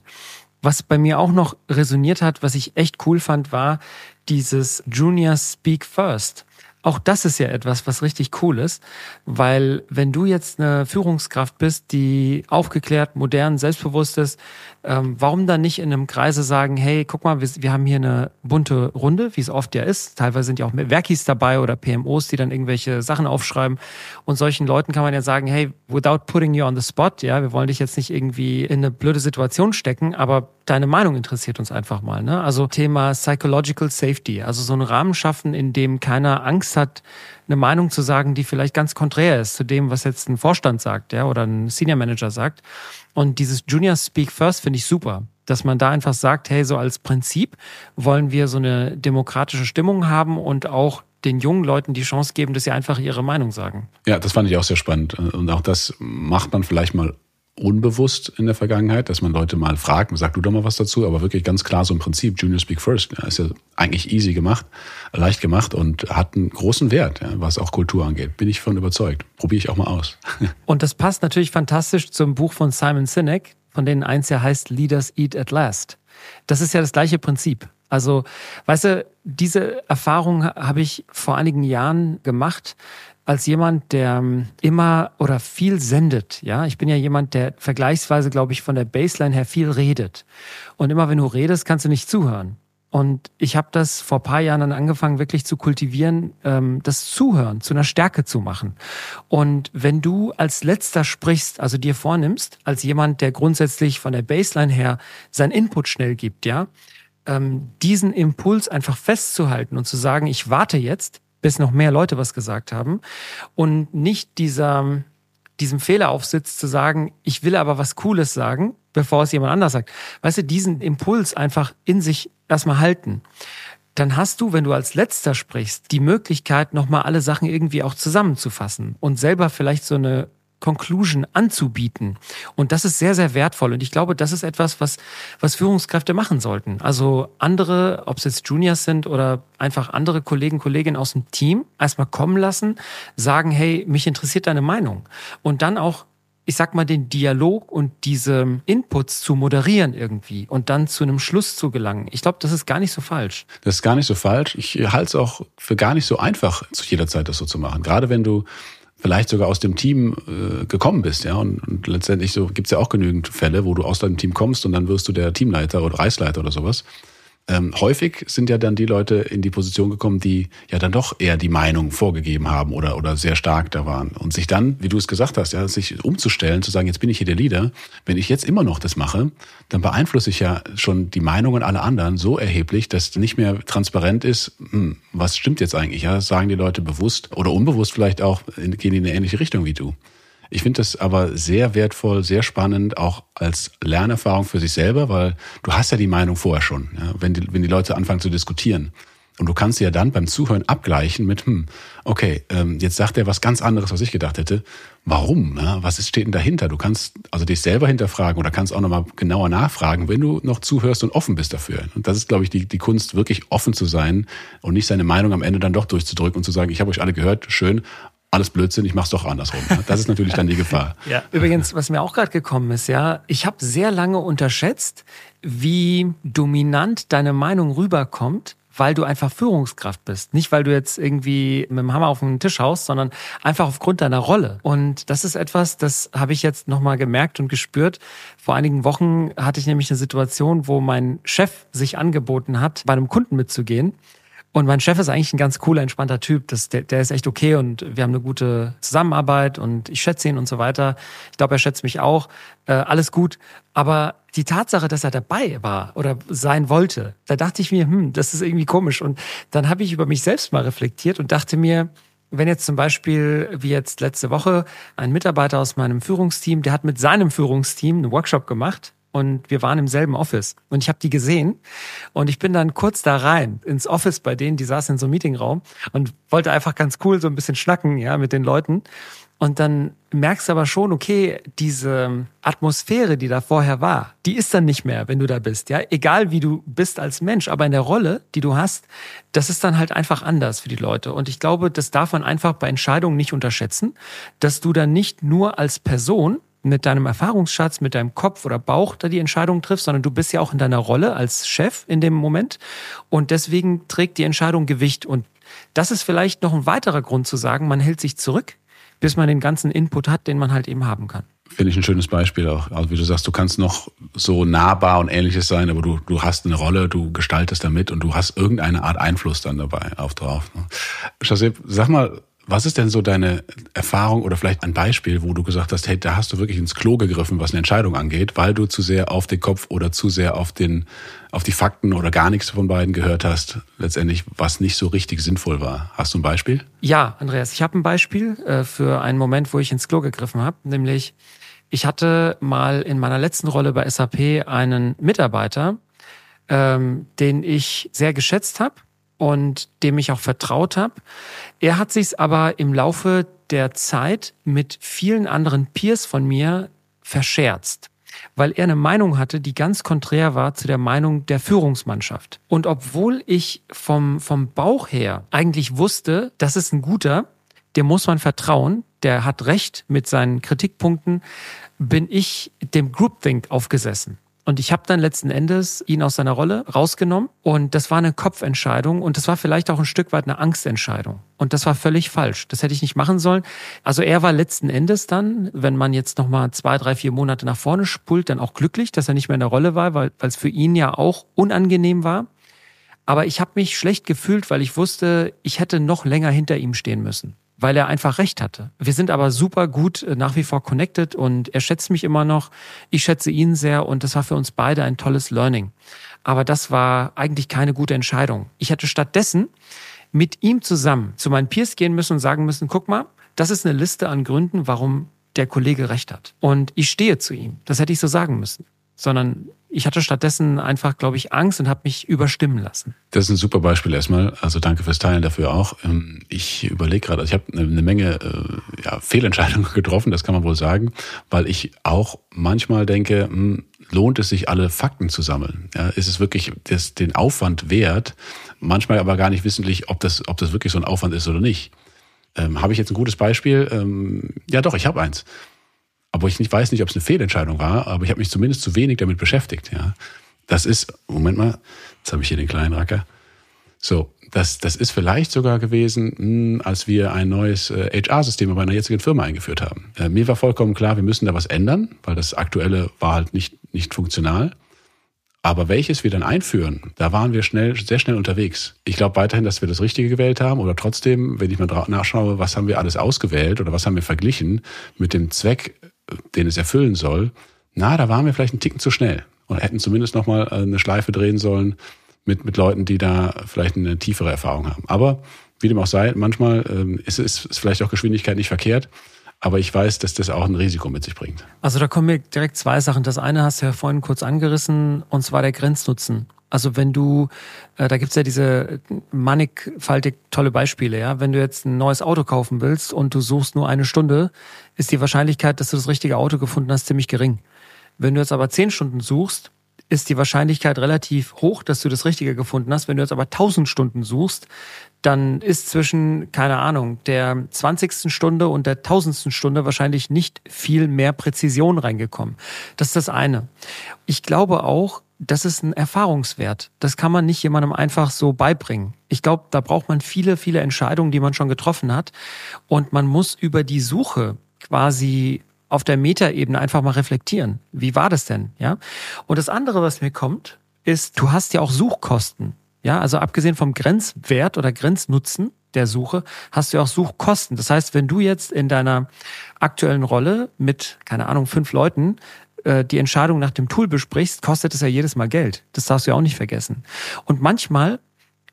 Was bei mir auch noch resoniert hat, was ich echt cool fand, war dieses Junior Speak First. Auch das ist ja etwas, was richtig cool ist, weil wenn du jetzt eine Führungskraft bist, die aufgeklärt, modern, selbstbewusst ist, ähm, warum dann nicht in einem Kreise sagen, hey, guck mal, wir, wir, haben hier eine bunte Runde, wie es oft ja ist. Teilweise sind ja auch Werkis dabei oder PMOs, die dann irgendwelche Sachen aufschreiben. Und solchen Leuten kann man ja sagen, hey, without putting you on the spot, ja, wir wollen dich jetzt nicht irgendwie in eine blöde Situation stecken, aber deine Meinung interessiert uns einfach mal. Ne? Also Thema Psychological Safety, also so einen Rahmen schaffen, in dem keiner Angst hat, eine Meinung zu sagen, die vielleicht ganz konträr ist zu dem, was jetzt ein Vorstand sagt, ja, oder ein Senior Manager sagt. Und dieses Junior Speak First finde ich super, dass man da einfach sagt, hey, so als Prinzip wollen wir so eine demokratische Stimmung haben und auch den jungen Leuten die Chance geben, dass sie einfach ihre Meinung sagen. Ja, das fand ich auch sehr spannend. Und auch das macht man vielleicht mal unbewusst in der Vergangenheit, dass man Leute mal fragt, sag du doch mal was dazu, aber wirklich ganz klar so im Prinzip, Junior Speak First, ist ja eigentlich easy gemacht, leicht gemacht und hat einen großen Wert, was auch Kultur angeht. Bin ich von überzeugt. Probiere ich auch mal aus. Und das passt natürlich fantastisch zum Buch von Simon Sinek, von denen eins ja heißt Leaders Eat at Last. Das ist ja das gleiche Prinzip. Also, weißt du, diese Erfahrung habe ich vor einigen Jahren gemacht als jemand, der ähm, immer oder viel sendet. Ja, ich bin ja jemand, der vergleichsweise, glaube ich, von der Baseline her viel redet. Und immer wenn du redest, kannst du nicht zuhören. Und ich habe das vor paar Jahren dann angefangen, wirklich zu kultivieren, ähm, das Zuhören zu einer Stärke zu machen. Und wenn du als letzter sprichst, also dir vornimmst, als jemand, der grundsätzlich von der Baseline her sein Input schnell gibt, ja, ähm, diesen Impuls einfach festzuhalten und zu sagen, ich warte jetzt, bis noch mehr Leute was gesagt haben und nicht dieser, diesem Fehler aufsitzt zu sagen, ich will aber was Cooles sagen, bevor es jemand anders sagt. Weißt du, diesen Impuls einfach in sich erstmal halten. Dann hast du, wenn du als letzter sprichst, die Möglichkeit, nochmal alle Sachen irgendwie auch zusammenzufassen und selber vielleicht so eine Conclusion anzubieten. Und das ist sehr, sehr wertvoll. Und ich glaube, das ist etwas, was, was Führungskräfte machen sollten. Also andere, ob es jetzt Juniors sind oder einfach andere Kollegen, Kolleginnen aus dem Team, erstmal kommen lassen, sagen, hey, mich interessiert deine Meinung. Und dann auch ich sag mal, den Dialog und diese Inputs zu moderieren irgendwie und dann zu einem Schluss zu gelangen. Ich glaube, das ist gar nicht so falsch. Das ist gar nicht so falsch. Ich halte es auch für gar nicht so einfach, zu jeder Zeit das so zu machen. Gerade wenn du vielleicht sogar aus dem Team äh, gekommen bist, ja. Und, und letztendlich so gibt's ja auch genügend Fälle, wo du aus deinem Team kommst und dann wirst du der Teamleiter oder Reisleiter oder sowas. Ähm, häufig sind ja dann die Leute in die Position gekommen, die ja dann doch eher die Meinung vorgegeben haben oder, oder sehr stark da waren. Und sich dann, wie du es gesagt hast, ja, sich umzustellen, zu sagen, jetzt bin ich hier der Leader. Wenn ich jetzt immer noch das mache, dann beeinflusse ich ja schon die Meinungen aller anderen so erheblich, dass nicht mehr transparent ist, hm, was stimmt jetzt eigentlich? Ja, sagen die Leute bewusst oder unbewusst vielleicht auch, gehen in eine ähnliche Richtung wie du. Ich finde das aber sehr wertvoll, sehr spannend, auch als Lernerfahrung für sich selber, weil du hast ja die Meinung vorher schon, ja, wenn, die, wenn die Leute anfangen zu diskutieren. Und du kannst ja dann beim Zuhören abgleichen mit, hm, okay, ähm, jetzt sagt er was ganz anderes, was ich gedacht hätte. Warum? Ja? Was ist, steht denn dahinter? Du kannst also dich selber hinterfragen oder kannst auch nochmal genauer nachfragen, wenn du noch zuhörst und offen bist dafür. Und das ist, glaube ich, die, die Kunst, wirklich offen zu sein und nicht seine Meinung am Ende dann doch durchzudrücken und zu sagen, ich habe euch alle gehört, schön, alles Blödsinn, ich mach's doch andersrum. Das ist natürlich dann die Gefahr. ja. Übrigens, was mir auch gerade gekommen ist, ja, ich habe sehr lange unterschätzt, wie dominant deine Meinung rüberkommt, weil du einfach Führungskraft bist. Nicht, weil du jetzt irgendwie mit dem Hammer auf den Tisch haust, sondern einfach aufgrund deiner Rolle. Und das ist etwas, das habe ich jetzt nochmal gemerkt und gespürt. Vor einigen Wochen hatte ich nämlich eine Situation, wo mein Chef sich angeboten hat, bei einem Kunden mitzugehen. Und mein Chef ist eigentlich ein ganz cooler, entspannter Typ. Das, der, der ist echt okay und wir haben eine gute Zusammenarbeit und ich schätze ihn und so weiter. Ich glaube, er schätzt mich auch. Äh, alles gut. Aber die Tatsache, dass er dabei war oder sein wollte, da dachte ich mir, hm, das ist irgendwie komisch. Und dann habe ich über mich selbst mal reflektiert und dachte mir, wenn jetzt zum Beispiel, wie jetzt letzte Woche, ein Mitarbeiter aus meinem Führungsteam, der hat mit seinem Führungsteam einen Workshop gemacht und wir waren im selben Office und ich habe die gesehen und ich bin dann kurz da rein ins Office bei denen, die saßen in so einem Meetingraum und wollte einfach ganz cool so ein bisschen schnacken, ja, mit den Leuten. Und dann merkst du aber schon, okay, diese Atmosphäre, die da vorher war, die ist dann nicht mehr, wenn du da bist, ja. Egal wie du bist als Mensch, aber in der Rolle, die du hast, das ist dann halt einfach anders für die Leute. Und ich glaube, das darf man einfach bei Entscheidungen nicht unterschätzen, dass du dann nicht nur als Person mit deinem Erfahrungsschatz, mit deinem Kopf oder Bauch da die Entscheidung triffst, sondern du bist ja auch in deiner Rolle als Chef in dem Moment. Und deswegen trägt die Entscheidung Gewicht. Und das ist vielleicht noch ein weiterer Grund zu sagen, man hält sich zurück, bis man den ganzen Input hat, den man halt eben haben kann. Finde ich ein schönes Beispiel auch. Also wie du sagst, du kannst noch so nahbar und ähnliches sein, aber du, du hast eine Rolle, du gestaltest damit und du hast irgendeine Art Einfluss dann dabei auf drauf. Ne? sag mal, was ist denn so deine Erfahrung oder vielleicht ein Beispiel, wo du gesagt hast, hey, da hast du wirklich ins Klo gegriffen, was eine Entscheidung angeht, weil du zu sehr auf den Kopf oder zu sehr auf den, auf die Fakten oder gar nichts von beiden gehört hast, letztendlich, was nicht so richtig sinnvoll war. Hast du ein Beispiel? Ja, Andreas, ich habe ein Beispiel äh, für einen Moment, wo ich ins Klo gegriffen habe, nämlich ich hatte mal in meiner letzten Rolle bei SAP einen Mitarbeiter, ähm, den ich sehr geschätzt habe und dem ich auch vertraut habe. Er hat sich aber im Laufe der Zeit mit vielen anderen Peers von mir verscherzt, weil er eine Meinung hatte, die ganz konträr war zu der Meinung der Führungsmannschaft. Und obwohl ich vom, vom Bauch her eigentlich wusste, das ist ein guter, dem muss man vertrauen, der hat recht mit seinen Kritikpunkten, bin ich dem Groupthink aufgesessen. Und ich habe dann letzten Endes ihn aus seiner Rolle rausgenommen. Und das war eine Kopfentscheidung und das war vielleicht auch ein Stück weit eine Angstentscheidung. Und das war völlig falsch. Das hätte ich nicht machen sollen. Also er war letzten Endes dann, wenn man jetzt nochmal zwei, drei, vier Monate nach vorne spult, dann auch glücklich, dass er nicht mehr in der Rolle war, weil es für ihn ja auch unangenehm war. Aber ich habe mich schlecht gefühlt, weil ich wusste, ich hätte noch länger hinter ihm stehen müssen weil er einfach recht hatte. Wir sind aber super gut äh, nach wie vor connected und er schätzt mich immer noch. Ich schätze ihn sehr und das war für uns beide ein tolles Learning. Aber das war eigentlich keine gute Entscheidung. Ich hätte stattdessen mit ihm zusammen zu meinen Peers gehen müssen und sagen müssen, guck mal, das ist eine Liste an Gründen, warum der Kollege recht hat. Und ich stehe zu ihm. Das hätte ich so sagen müssen. Sondern ich hatte stattdessen einfach, glaube ich, Angst und habe mich überstimmen lassen. Das ist ein super Beispiel erstmal. Also danke fürs Teilen dafür auch. Ähm, ich überlege gerade, also ich habe eine Menge äh, ja, Fehlentscheidungen getroffen, das kann man wohl sagen, weil ich auch manchmal denke, hm, lohnt es sich, alle Fakten zu sammeln? Ja, ist es wirklich das, den Aufwand wert? Manchmal aber gar nicht wissentlich, ob das, ob das wirklich so ein Aufwand ist oder nicht. Ähm, habe ich jetzt ein gutes Beispiel? Ähm, ja, doch, ich habe eins. Aber ich nicht, weiß nicht, ob es eine Fehlentscheidung war, aber ich habe mich zumindest zu wenig damit beschäftigt. Ja, das ist, Moment mal, jetzt habe ich hier den kleinen Racker. So, das, das ist vielleicht sogar gewesen, hm, als wir ein neues äh, HR-System bei einer jetzigen Firma eingeführt haben. Äh, mir war vollkommen klar, wir müssen da was ändern, weil das aktuelle war halt nicht, nicht funktional. Aber welches wir dann einführen, da waren wir schnell, sehr schnell unterwegs. Ich glaube weiterhin, dass wir das Richtige gewählt haben oder trotzdem, wenn ich mal nachschaue, was haben wir alles ausgewählt oder was haben wir verglichen mit dem Zweck, den es erfüllen soll, na, da waren wir vielleicht einen Ticken zu schnell und hätten zumindest nochmal äh, eine Schleife drehen sollen mit, mit Leuten, die da vielleicht eine tiefere Erfahrung haben. Aber wie dem auch sei, manchmal ähm, ist, ist, ist vielleicht auch Geschwindigkeit nicht verkehrt. Aber ich weiß, dass das auch ein Risiko mit sich bringt. Also da kommen mir direkt zwei Sachen. Das eine hast du ja vorhin kurz angerissen, und zwar der Grenznutzen. Also wenn du, äh, da gibt's ja diese mannigfaltig tolle Beispiele, ja. Wenn du jetzt ein neues Auto kaufen willst und du suchst nur eine Stunde, ist die Wahrscheinlichkeit, dass du das richtige Auto gefunden hast, ziemlich gering. Wenn du jetzt aber zehn Stunden suchst, ist die Wahrscheinlichkeit relativ hoch, dass du das Richtige gefunden hast. Wenn du jetzt aber 1000 Stunden suchst, dann ist zwischen, keine Ahnung, der 20. Stunde und der 1000. Stunde wahrscheinlich nicht viel mehr Präzision reingekommen. Das ist das eine. Ich glaube auch, das ist ein Erfahrungswert. Das kann man nicht jemandem einfach so beibringen. Ich glaube, da braucht man viele, viele Entscheidungen, die man schon getroffen hat. Und man muss über die Suche quasi auf der Metaebene einfach mal reflektieren. Wie war das denn? Ja. Und das andere, was mir kommt, ist, du hast ja auch Suchkosten. Ja, also abgesehen vom Grenzwert oder Grenznutzen der Suche, hast du ja auch Suchkosten. Das heißt, wenn du jetzt in deiner aktuellen Rolle mit, keine Ahnung, fünf Leuten äh, die Entscheidung nach dem Tool besprichst, kostet es ja jedes Mal Geld. Das darfst du ja auch nicht vergessen. Und manchmal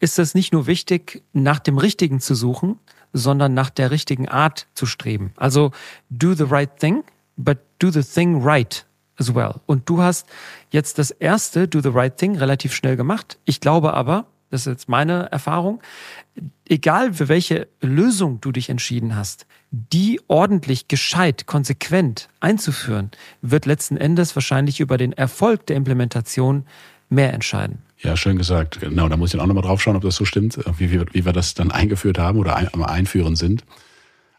ist es nicht nur wichtig, nach dem Richtigen zu suchen, sondern nach der richtigen Art zu streben. Also do the right thing, but do the thing right as well. Und du hast jetzt das erste do the right thing relativ schnell gemacht. Ich glaube aber, das ist jetzt meine Erfahrung, egal für welche Lösung du dich entschieden hast, die ordentlich, gescheit, konsequent einzuführen, wird letzten Endes wahrscheinlich über den Erfolg der Implementation mehr entscheiden. Ja, schön gesagt. Genau, da muss ich dann auch nochmal drauf schauen, ob das so stimmt, wie wir, wie wir das dann eingeführt haben oder ein, einführen sind.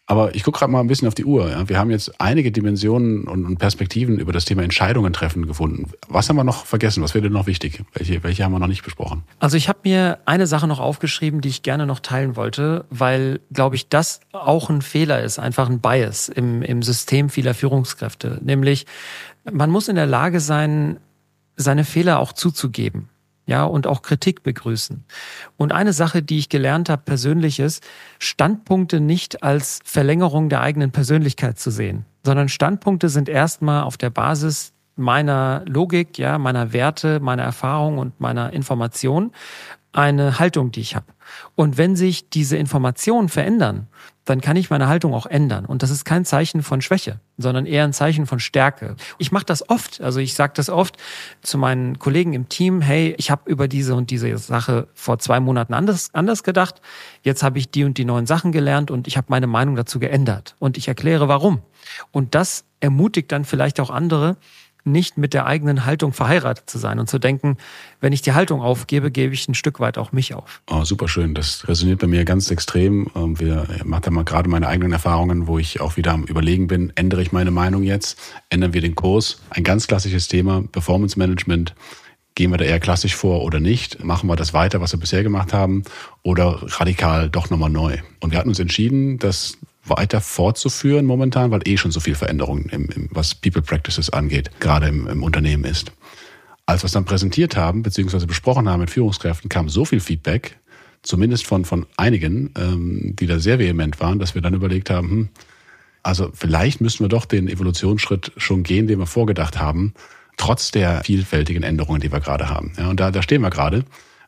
Aber ich gucke gerade mal ein bisschen auf die Uhr. Ja. Wir haben jetzt einige Dimensionen und Perspektiven über das Thema Entscheidungen treffen gefunden. Was haben wir noch vergessen? Was wäre denn noch wichtig? Welche, welche haben wir noch nicht besprochen? Also ich habe mir eine Sache noch aufgeschrieben, die ich gerne noch teilen wollte, weil, glaube ich, das auch ein Fehler ist, einfach ein Bias im, im System vieler Führungskräfte. Nämlich, man muss in der Lage sein, seine Fehler auch zuzugeben ja, und auch Kritik begrüßen. Und eine Sache, die ich gelernt habe persönlich ist, Standpunkte nicht als Verlängerung der eigenen Persönlichkeit zu sehen, sondern Standpunkte sind erstmal auf der Basis meiner Logik, ja, meiner Werte, meiner Erfahrung und meiner Information eine Haltung, die ich habe. Und wenn sich diese Informationen verändern, dann kann ich meine Haltung auch ändern. Und das ist kein Zeichen von Schwäche, sondern eher ein Zeichen von Stärke. Ich mache das oft, also ich sage das oft zu meinen Kollegen im Team, hey, ich habe über diese und diese Sache vor zwei Monaten anders, anders gedacht, jetzt habe ich die und die neuen Sachen gelernt und ich habe meine Meinung dazu geändert. Und ich erkläre warum. Und das ermutigt dann vielleicht auch andere, nicht mit der eigenen Haltung verheiratet zu sein und zu denken, wenn ich die Haltung aufgebe, gebe ich ein Stück weit auch mich auf. Oh, super schön. Das resoniert bei mir ganz extrem. Ähm, wir machen da mal gerade meine eigenen Erfahrungen, wo ich auch wieder am Überlegen bin, ändere ich meine Meinung jetzt? Ändern wir den Kurs? Ein ganz klassisches Thema, Performance Management. Gehen wir da eher klassisch vor oder nicht? Machen wir das weiter, was wir bisher gemacht haben? Oder radikal doch nochmal neu? Und wir hatten uns entschieden, dass weiter fortzuführen momentan, weil eh schon so viel Veränderung, im, im, was People Practices angeht, gerade im, im Unternehmen ist. Als wir es dann präsentiert haben, beziehungsweise besprochen haben mit Führungskräften, kam so viel Feedback, zumindest von, von einigen, ähm, die da sehr vehement waren, dass wir dann überlegt haben, hm, also vielleicht müssen wir doch den Evolutionsschritt schon gehen, den wir vorgedacht haben, trotz der vielfältigen Änderungen, die wir gerade haben. Ja, und da, da stehen wir gerade.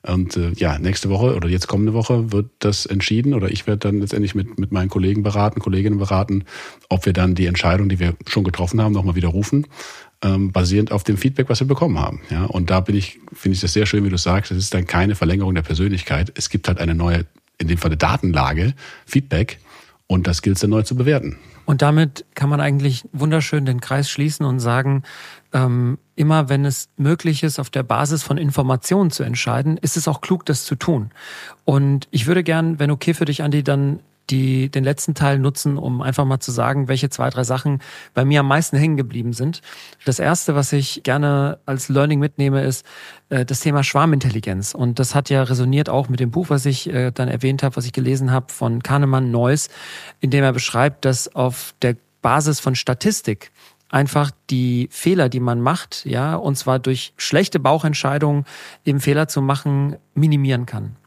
Und äh, ja, nächste Woche oder jetzt kommende Woche wird das entschieden oder ich werde dann letztendlich mit, mit meinen Kollegen beraten, Kolleginnen beraten, ob wir dann die Entscheidung, die wir schon getroffen haben, nochmal widerrufen, ähm, basierend auf dem Feedback, was wir bekommen haben. Ja, und da bin ich, finde ich das sehr schön, wie du sagst, es ist dann keine Verlängerung der Persönlichkeit. Es gibt halt eine neue, in dem Falle Datenlage, Feedback und das gilt es dann neu zu bewerten. Und damit kann man eigentlich wunderschön den Kreis schließen und sagen, ähm, immer wenn es möglich ist, auf der Basis von Informationen zu entscheiden, ist es auch klug, das zu tun. Und ich würde gern, wenn okay für dich, Andi, dann die, den letzten Teil nutzen, um einfach mal zu sagen, welche zwei, drei Sachen bei mir am meisten hängen geblieben sind. Das erste, was ich gerne als Learning mitnehme, ist äh, das Thema Schwarmintelligenz. Und das hat ja resoniert auch mit dem Buch, was ich äh, dann erwähnt habe, was ich gelesen habe von Kahnemann Neuss, in dem er beschreibt, dass auf der Basis von Statistik einfach die Fehler, die man macht, ja, und zwar durch schlechte Bauchentscheidungen eben Fehler zu machen, minimieren kann.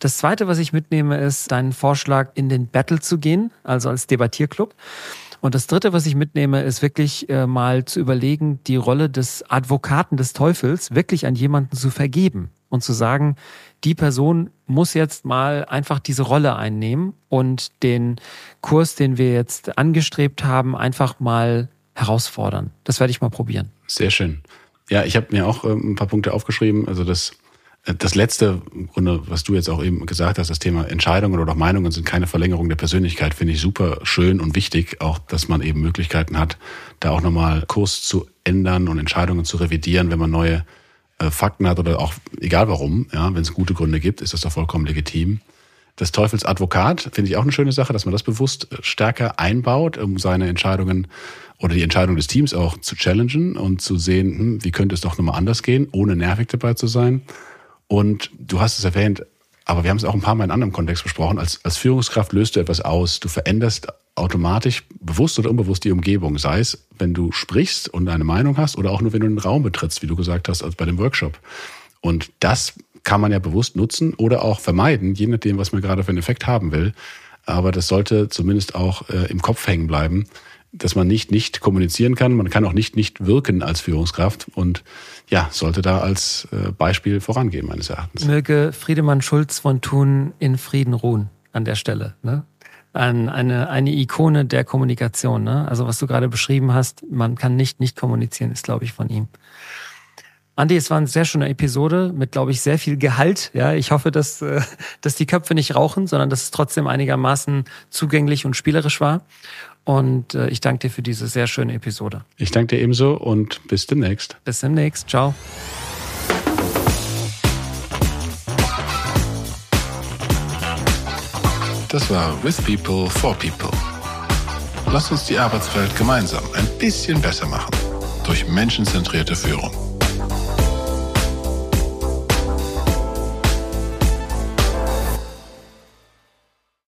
Das zweite, was ich mitnehme, ist dein Vorschlag, in den Battle zu gehen, also als Debattierclub. Und das dritte, was ich mitnehme, ist wirklich äh, mal zu überlegen, die Rolle des Advokaten des Teufels wirklich an jemanden zu vergeben und zu sagen, die Person muss jetzt mal einfach diese Rolle einnehmen und den Kurs, den wir jetzt angestrebt haben, einfach mal herausfordern. Das werde ich mal probieren. Sehr schön. Ja, ich habe mir auch äh, ein paar Punkte aufgeschrieben. Also das das letzte, im Grunde, was du jetzt auch eben gesagt hast, das Thema Entscheidungen oder Meinungen sind keine Verlängerung der Persönlichkeit, finde ich super schön und wichtig, auch, dass man eben Möglichkeiten hat, da auch nochmal Kurs zu ändern und Entscheidungen zu revidieren, wenn man neue äh, Fakten hat oder auch egal warum, ja, wenn es gute Gründe gibt, ist das doch vollkommen legitim. Das Teufelsadvokat finde ich auch eine schöne Sache, dass man das bewusst stärker einbaut, um seine Entscheidungen oder die Entscheidung des Teams auch zu challengen und zu sehen, hm, wie könnte es doch nochmal anders gehen, ohne nervig dabei zu sein. Und du hast es erwähnt, aber wir haben es auch ein paar Mal in anderem Kontext besprochen. Als, als Führungskraft löst du etwas aus. Du veränderst automatisch, bewusst oder unbewusst, die Umgebung. Sei es, wenn du sprichst und eine Meinung hast oder auch nur, wenn du einen Raum betrittst, wie du gesagt hast, als bei dem Workshop. Und das kann man ja bewusst nutzen oder auch vermeiden, je nachdem, was man gerade für einen Effekt haben will. Aber das sollte zumindest auch äh, im Kopf hängen bleiben, dass man nicht nicht kommunizieren kann. Man kann auch nicht nicht wirken als Führungskraft und ja, sollte da als äh, Beispiel vorangehen, meines Erachtens. Möge Friedemann Schulz von Thun in Frieden ruhen an der Stelle. Ne? Ein, eine, eine Ikone der Kommunikation. Ne? Also was du gerade beschrieben hast, man kann nicht nicht kommunizieren, ist, glaube ich, von ihm. Andi, es war eine sehr schöne Episode mit, glaube ich, sehr viel Gehalt. Ja, ich hoffe, dass, äh, dass die Köpfe nicht rauchen, sondern dass es trotzdem einigermaßen zugänglich und spielerisch war. Und äh, ich danke dir für diese sehr schöne Episode. Ich danke dir ebenso und bis demnächst. Bis demnächst. Ciao. Das war With People for People. Lass uns die Arbeitswelt gemeinsam ein bisschen besser machen durch menschenzentrierte Führung.